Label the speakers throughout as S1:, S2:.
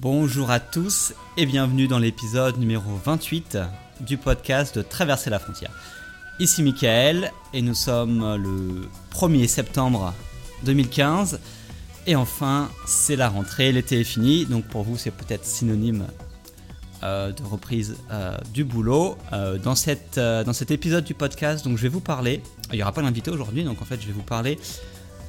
S1: Bonjour à tous et bienvenue dans l'épisode numéro 28 du podcast de Traverser la frontière. Ici Michael et nous sommes le 1er septembre 2015 et enfin c'est la rentrée, l'été est fini donc pour vous c'est peut-être synonyme euh, de reprise euh, du boulot. Euh, dans, dans cet épisode du podcast donc je vais vous parler, il n'y aura pas d'invité aujourd'hui donc en fait je vais vous parler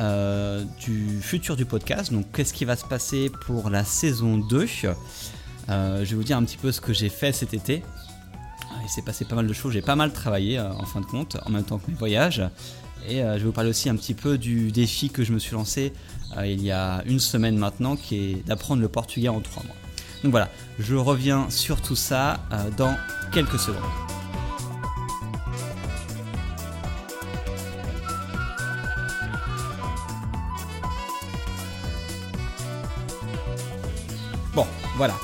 S1: euh, du futur du podcast. Donc, qu'est-ce qui va se passer pour la saison 2 euh, Je vais vous dire un petit peu ce que j'ai fait cet été. Ah, il s'est passé pas mal de choses, j'ai pas mal travaillé euh, en fin de compte, en même temps que mes voyages. Et je vais vous parler aussi un petit peu du défi que je me suis lancé il y a une semaine maintenant, qui est d'apprendre le portugais en 3 mois. Donc voilà, je reviens sur tout ça dans quelques secondes. Voilà.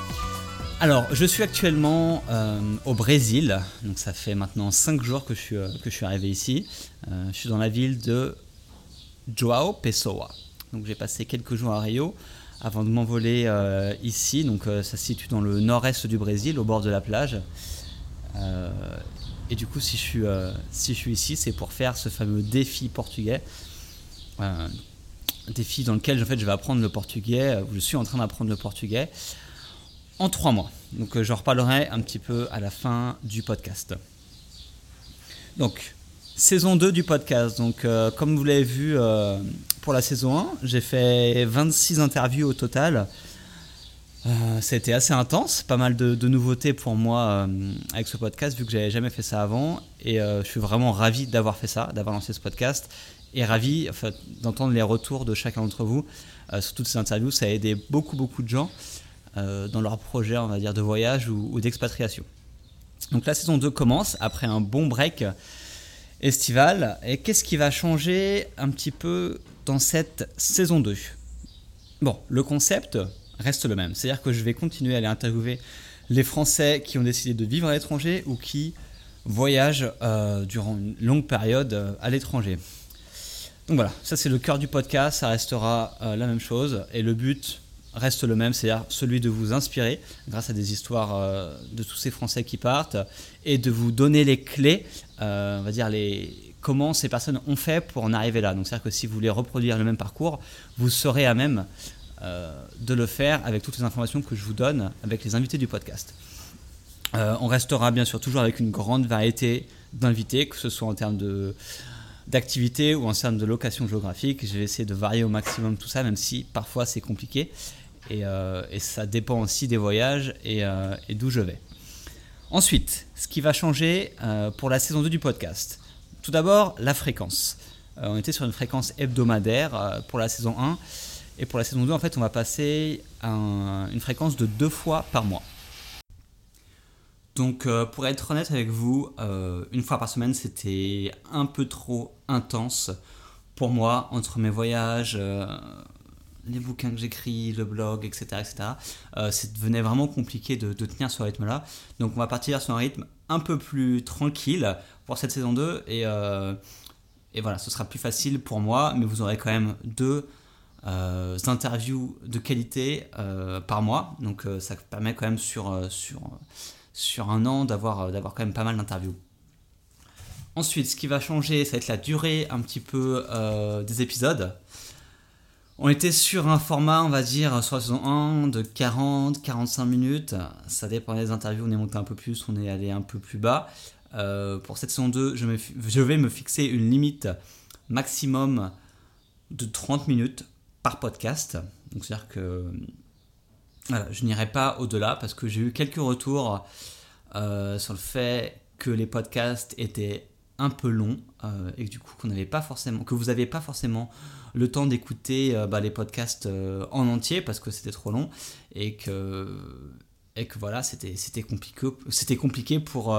S1: Alors, je suis actuellement euh, au Brésil, donc ça fait maintenant 5 jours que je suis, euh, que je suis arrivé ici. Euh, je suis dans la ville de Joao Pessoa. Donc j'ai passé quelques jours à Rio avant de m'envoler ici. Donc ça se situe dans le nord-est du Brésil, au bord de la plage. et du coup, si je suis, ici, c'est pour faire ce fameux défi portugais défi dans lequel en fait, je vais apprendre le portugais, je suis en train d'apprendre le portugais en trois mois. Donc euh, j'en reparlerai un petit peu à la fin du podcast. Donc, saison 2 du podcast. Donc, euh, comme vous l'avez vu pour la saison 1, j'ai fait 26 interviews au total. ça a été assez intense, pas mal de, nouveautés pour moi avec ce podcast, vu que j'avais jamais fait ça avant. Et je suis vraiment ravi d'avoir fait ça, d'avoir lancé ce podcast et ravi d'entendre les retours de chacun d'entre vous euh, sur toutes ces interviews. Ça a aidé beaucoup, beaucoup de gens euh, dans leur projet, on va dire, de voyage ou, d'expatriation. Donc la saison 2 commence après un bon break estival. Et qu'est-ce qui va changer un petit peu dans cette saison 2 Bon, le concept reste le même. C'est-à-dire que je vais continuer à aller interviewer les Français qui ont décidé de vivre à l'étranger ou qui voyagent euh, durant une longue période à l'étranger. Donc voilà, ça c'est le cœur du podcast, ça restera euh, la même chose et le but reste le même, c'est-à-dire celui de vous inspirer grâce à des histoires euh, de tous ces Français qui partent et de vous donner les clés, euh, on va dire les comment ces personnes ont fait pour en arriver là. Donc c'est-à-dire que si vous voulez reproduire le même parcours, vous serez à même de le faire avec toutes les informations que je vous donne avec les invités du podcast. on restera bien sûr toujours avec une grande variété d'invités, que ce soit en termes de d'activité ou en termes de location géographique. Je vais essayer de varier au maximum tout ça, même si parfois c'est compliqué. Et, euh, ça dépend aussi des voyages euh, et, d'où je vais. Ensuite, ce qui va changer euh, pour la saison 2 du podcast. Tout d'abord, la fréquence. on était sur une fréquence hebdomadaire pour la saison 1. Et pour la saison 2, en fait, on va passer à une fréquence de deux fois par mois. Donc pour être honnête avec vous, une fois par semaine c'était un peu trop intense pour moi entre mes voyages, euh, les bouquins que j'écris, le blog, etc. etc. ça devenait vraiment compliqué de, tenir ce rythme-là. Donc on va partir sur un rythme un peu plus tranquille pour cette saison 2 et, et voilà, ce sera plus facile pour moi, mais vous aurez quand même deux interviews de qualité par mois. Donc ça permet quand même sur... sur sur un an euh, d'avoir quand même pas mal d'interviews. Ensuite, ce qui va changer, ça va être la durée un petit peu euh, des épisodes. On était sur un format, on va dire, sur la saison 1 de 40-45 minutes. Ça dépend des interviews, on est monté un peu plus, on est allé un peu plus bas. Euh, pour cette saison 2, je, vais me fixer une limite maximum de 30 minutes par podcast. Donc c'est-à-dire que je n'irai pas au-delà parce que j'ai eu quelques retours euh, sur le fait que les podcasts étaient un peu longs euh, et du coup qu'on pas forcément, que vous n'avez pas forcément le temps d'écouter euh, bah, les podcasts en entier parce que c'était trop long et que et que voilà c'était c'était compliqué c'était compliqué pour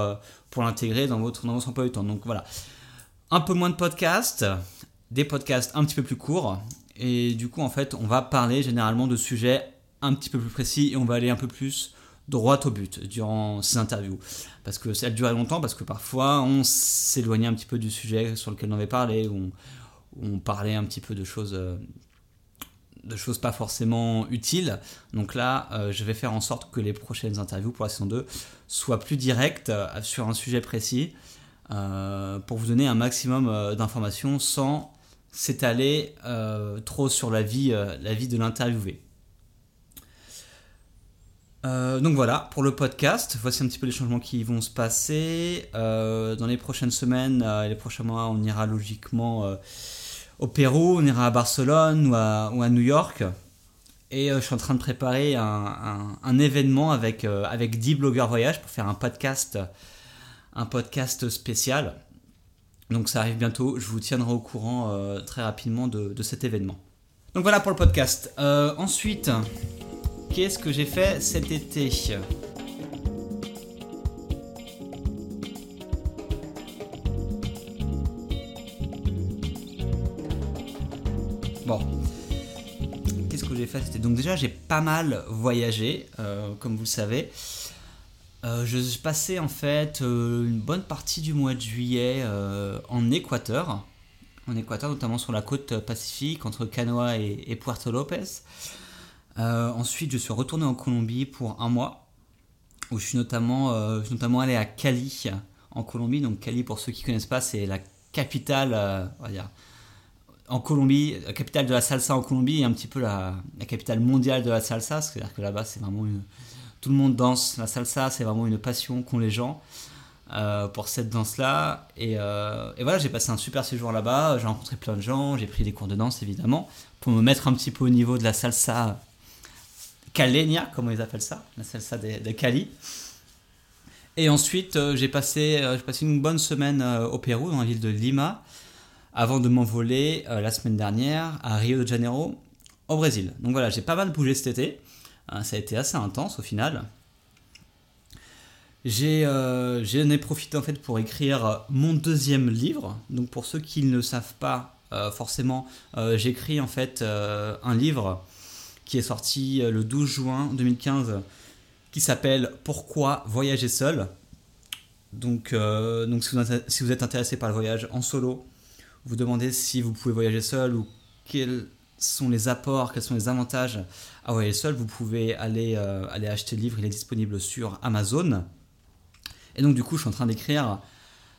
S1: pour l'intégrer dans votre dans votre emploi du temps. Donc voilà. Un peu moins de podcasts des podcasts un petit peu plus courts et du coup en fait on va parler généralement de sujets un petit peu plus précis et on va aller un peu plus droit au but durant ces interviews. Parce que ça durait longtemps, parce que parfois on s'éloignait un petit peu du sujet sur lequel on avait parlé, on, parlait un petit peu de choses, euh, de choses pas forcément utiles. Donc là, je vais faire en sorte que les prochaines interviews pour la saison 2 soient plus directes sur un sujet précis pour vous donner un maximum d'informations sans s'étaler trop sur la vie, la vie de l'interviewé. Euh, donc voilà, pour le podcast, voici un petit peu les changements qui vont se passer. Euh, dans les prochaines semaines euh, et les prochains mois, on ira logiquement au Pérou, on ira à Barcelone ou à, New York. Et je suis en train de préparer un, événement avec, avec 10 blogueurs voyage pour faire un podcast, un podcast spécial. Donc ça arrive bientôt, je vous tiendrai au courant très rapidement de, de, cet événement. Donc voilà pour le podcast. ensuite... Qu'est-ce que j'ai fait cet été Bon. Qu'est-ce que j'ai fait cet été Donc déjà j'ai pas mal voyagé, euh, comme vous le savez. Euh, je passais en fait euh, une bonne partie du mois de juillet en Équateur, en Équateur notamment sur la côte pacifique entre Canoa et Puerto Lopez. Euh, ensuite, je suis retourné en Colombie pour un mois, où je suis notamment, euh, notamment allé à Cali, en Colombie. Donc Cali, pour ceux qui ne connaissent pas, c'est la capitale, euh, on va dire, en Colombie, capitale de la salsa en Colombie et un petit peu la, capitale mondiale de la salsa. C'est-à-dire que là-bas, c'est vraiment tout le monde danse la salsa, c'est vraiment une passion qu'ont les gens. pour cette danse-là. Et, voilà, j'ai passé un super séjour là-bas, j'ai rencontré plein de gens, j'ai pris des cours de danse évidemment, pour me mettre un petit peu au niveau de la salsa Calenia, comme ils appellent ça, la salsa de, Cali. Et ensuite, euh, j'ai passé, euh, passé une bonne semaine euh, au Pérou, dans la ville de Lima, avant de m'envoler la semaine dernière à Rio de Janeiro, au Brésil. Donc voilà, j'ai pas mal bougé cet été. ça a été assez intense au final. J'ai ai profité en fait pour écrire mon deuxième livre. Donc pour ceux qui ne le savent pas forcément, j'écris en fait un livre qui est sorti euh, le 12 juin 2015, qui s'appelle Pourquoi voyager seul? Donc, euh, donc si, vous, êtes intéressé par le voyage en solo, vous demandez si vous pouvez voyager seul ou quels sont les apports, quels sont les avantages à voyager seul, vous pouvez aller, euh, aller acheter le livre, il est disponible sur Amazon. Et donc du coup, je suis en train d'écrire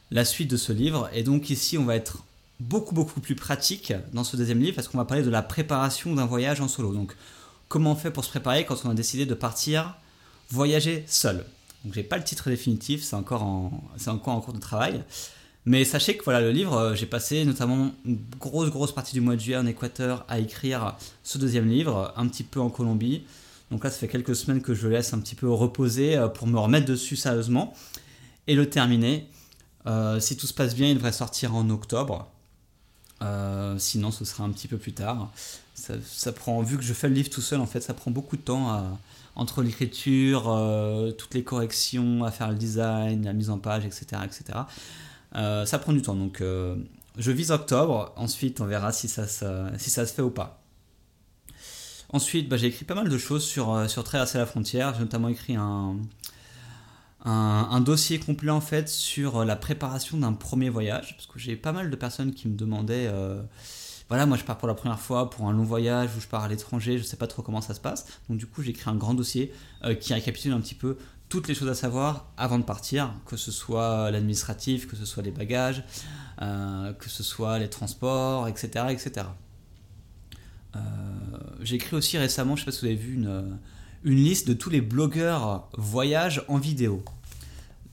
S1: la suite de ce livre. Et donc ici, on va être beaucoup beaucoup plus pratique dans ce deuxième livre parce qu'on va parler de la préparation d'un voyage en solo. Donc comment on fait pour se préparer quand on a décidé de partir voyager seul. Donc j'ai pas le titre définitif, c'est encore en, cours de travail. Mais sachez que voilà le livre, euh, j'ai passé notamment une grosse grosse partie du mois de juillet en Équateur à écrire ce deuxième livre, un petit peu en Colombie. Donc là, ça fait quelques semaines que je le laisse un petit peu reposer euh, pour me remettre dessus sérieusement et le terminer. Euh, si tout se passe bien, il devrait sortir en octobre. Sinon, ce sera un petit peu plus tard ça, prend, vu que je fais le livre tout seul, en fait, ça prend beaucoup de temps entre l'écriture, euh, toutes les corrections, à faire le design, la mise en page, etc. etc. Euh, ça prend du temps. Donc, euh, je vise octobre. Ensuite, on verra si ça, si ça se fait ou pas. Ensuite, bah, j'ai écrit pas mal de choses sur, sur Traverser la frontière. J'ai notamment écrit un, un, dossier complet en fait sur la préparation d'un premier voyage. Parce que j'ai pas mal de personnes qui me demandaient voilà, moi je pars pour la première fois pour un long voyage ou je pars à l'étranger, je sais pas trop comment ça se passe. Donc du coup, j'ai écrit un grand dossier euh, qui récapitule un petit peu toutes les choses à savoir avant de partir, que ce soit l'administratif, que ce soit les bagages, euh, que ce soit les transports, etc. etc. Euh, j'ai écrit aussi récemment, je sais pas si vous avez vu, une, une liste de tous les blogueurs voyage en vidéo.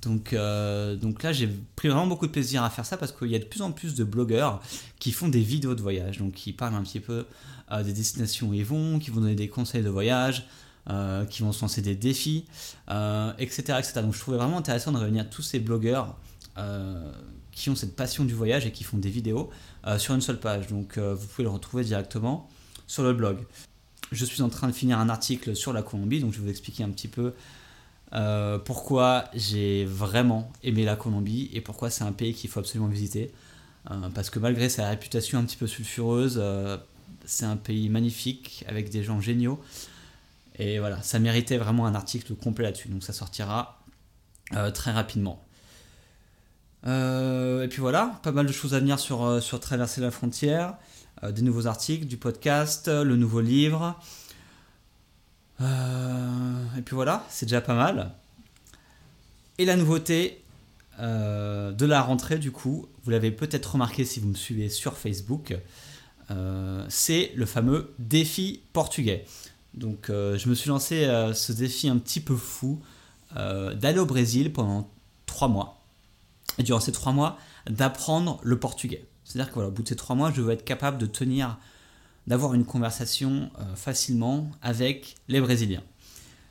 S1: Donc, euh, donc là, j'ai pris vraiment beaucoup de plaisir à faire ça parce qu'il y a de plus en plus de blogueurs qui font des vidéos de voyage, donc qui parlent un petit peu euh, des destinations où ils vont, qui vont donner des conseils de voyage, euh, qui vont se lancer des défis, etc., etc. Donc je trouvais vraiment intéressant de réunir tous ces blogueurs qui ont cette passion du voyage et qui font des vidéos sur une seule page. Donc vous pouvez le retrouver directement sur le blog. Je suis en train de finir un article sur la Colombie, donc je vais vous expliquer un petit peu euh, pourquoi j'ai vraiment aimé la Colombie et pourquoi c'est un pays qu'il faut absolument visiter. Euh, parce que malgré sa réputation un petit peu sulfureuse, euh, c'est un pays magnifique avec des gens géniaux. Et voilà, ça méritait vraiment un article complet là-dessus. Donc ça sortira très rapidement. et puis voilà, pas mal de choses à venir sur, sur traverser la frontière. Des nouveaux articles, du podcast, le nouveau livre. et puis voilà, c'est déjà pas mal. Et la nouveauté de la rentrée, du coup, vous l'avez peut-être remarqué si vous me suivez sur Facebook, c'est le fameux défi portugais. Donc je me suis lancé ce défi un petit peu fou d'aller au Brésil pendant trois mois et durant ces trois mois, d'apprendre le portugais. C'est-à-dire qu'au bout de ces trois mois, je veux être capable de tenir, d'avoir une conversation euh, facilement avec les Brésiliens.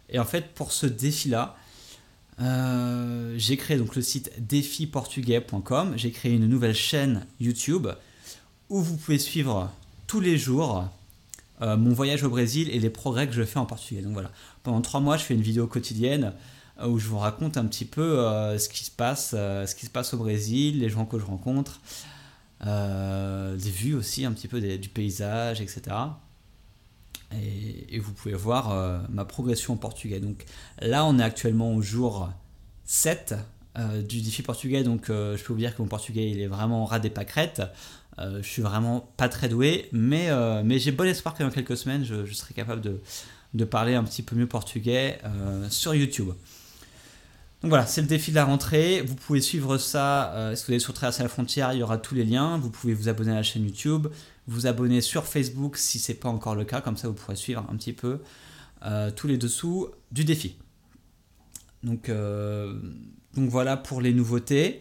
S1: Et en fait, pour ce défi-là, euh, j'ai créé donc le site défiportugais.com. J'ai créé une nouvelle chaîne YouTube où vous pouvez suivre tous les jours euh, mon voyage au Brésil et les progrès que je fais en portugais. Donc voilà, pendant trois mois, je fais une vidéo quotidienne où je vous raconte un petit peu ce qui se passe, ce qui se passe au Brésil, les gens que je rencontre, des vues aussi un petit peu du paysage, etc. Et, vous pouvez voir ma progression en portugais. Donc là, on est actuellement au jour 7 du défi portugais, donc je peux vous dire que mon portugais il est vraiment ras des pâquerettes. je suis vraiment pas très doué, mais, mais j'ai bon espoir que dans quelques semaines je, je serai capable de, de, parler un petit peu mieux portugais sur YouTube. Donc voilà, c'est le défi de la rentrée. Vous pouvez suivre ça. Euh, si vous allez sur Traverser la frontière, il y aura tous les liens. Vous pouvez vous abonner à la chaîne YouTube, vous abonner sur Facebook si ce n'est pas encore le cas. Comme ça, vous pourrez suivre un petit peu euh, tous les dessous du défi. Donc, euh, donc voilà pour les nouveautés.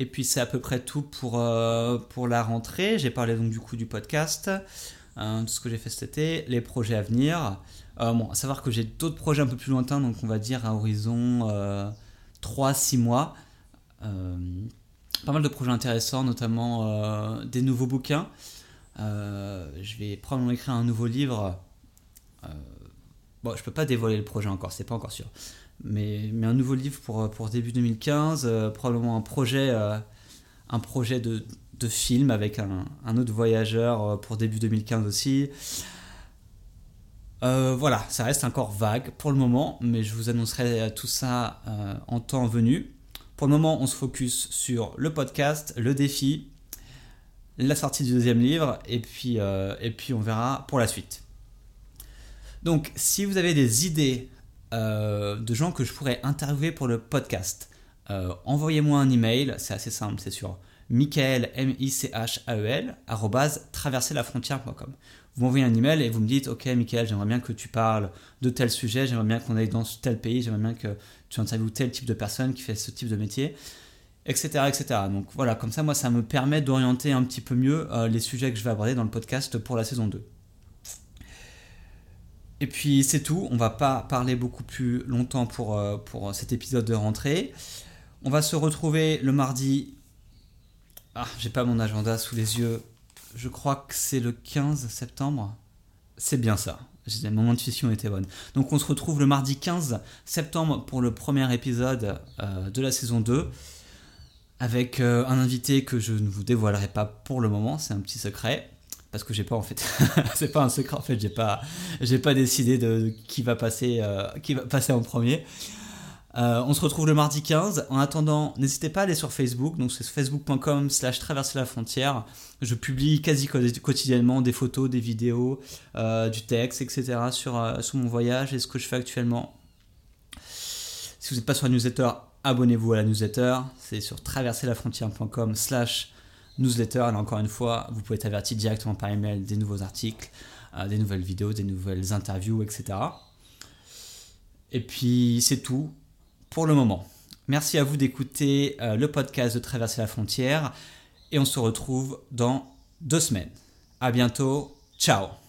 S1: Et puis c'est à peu près tout pour, la rentrée. J'ai parlé donc du coup du podcast, de ce que j'ai fait cet été, les projets à venir. Euh, bon, à savoir que j'ai d'autres projets un peu plus lointains, donc on va dire à horizon 3-6 euh, mois. Euh, pas mal de projets intéressants, notamment des nouveaux bouquins. je vais probablement écrire un nouveau livre. bon, je peux pas dévoiler le projet encore, c'est pas encore sûr. Mais, mais, un nouveau livre pour, pour début 2015, probablement un projet, un projet de, de film avec un, un, autre voyageur pour début 2015 aussi. Euh, voilà, ça reste encore vague pour le moment, mais je vous annoncerai tout ça euh, en temps venu. Pour le moment, on se focus sur le podcast, le défi, la sortie du deuxième livre, et puis, euh, on verra pour la suite. Donc, si vous avez des idées de gens que je pourrais interviewer pour le podcast, envoyez-moi un email, c'est assez simple, c'est sur michael, m i c h a e l traverserlafrontière.com vous m'envoyez un email et vous me dites Ok, Michael, j'aimerais bien que tu parles de tel sujet, j'aimerais bien qu'on aille dans tel pays, j'aimerais bien que tu interviewes tel type de personne qui fait ce type de métier, etc. etc. Donc voilà, comme ça, moi, ça me permet d'orienter un petit peu mieux euh, les sujets que je vais aborder dans le podcast pour la saison 2. Et puis c'est tout, on va pas parler beaucoup plus longtemps pour, euh, pour cet épisode de rentrée. On va se retrouver le mardi. Ah, j'ai pas mon agenda sous les yeux je crois que c'est le 15 septembre. C'est bien ça. Mon intuition était bonne. Donc on se retrouve le mardi 15 septembre pour le premier épisode euh, de la saison 2 avec euh, un invité que je ne vous dévoilerai pas pour le moment, c'est un petit secret parce que j'ai pas en fait c'est pas un secret en fait, j'ai pas j'ai pas décidé de, qui va passer euh, qui va passer en premier. Euh, on se retrouve le mardi 15. En attendant, n'hésitez pas à aller sur Facebook. Donc c'est facebook.com slash traverser la frontière. Je publie quasi quotidiennement des photos, des vidéos, euh, du texte, etc. Sur, euh, sur mon voyage et ce que je fais actuellement. Si vous n'êtes pas sur la newsletter, abonnez-vous à la newsletter. C'est sur traverserlafrontière.com slash newsletter. Et encore une fois, vous pouvez être averti directement par email des nouveaux articles, des nouvelles vidéos, des nouvelles interviews, etc. Et puis c'est tout pour le moment. Merci à vous d'écouter euh, le podcast de Traverser la frontière et on se retrouve dans deux semaines. À bientôt. Ciao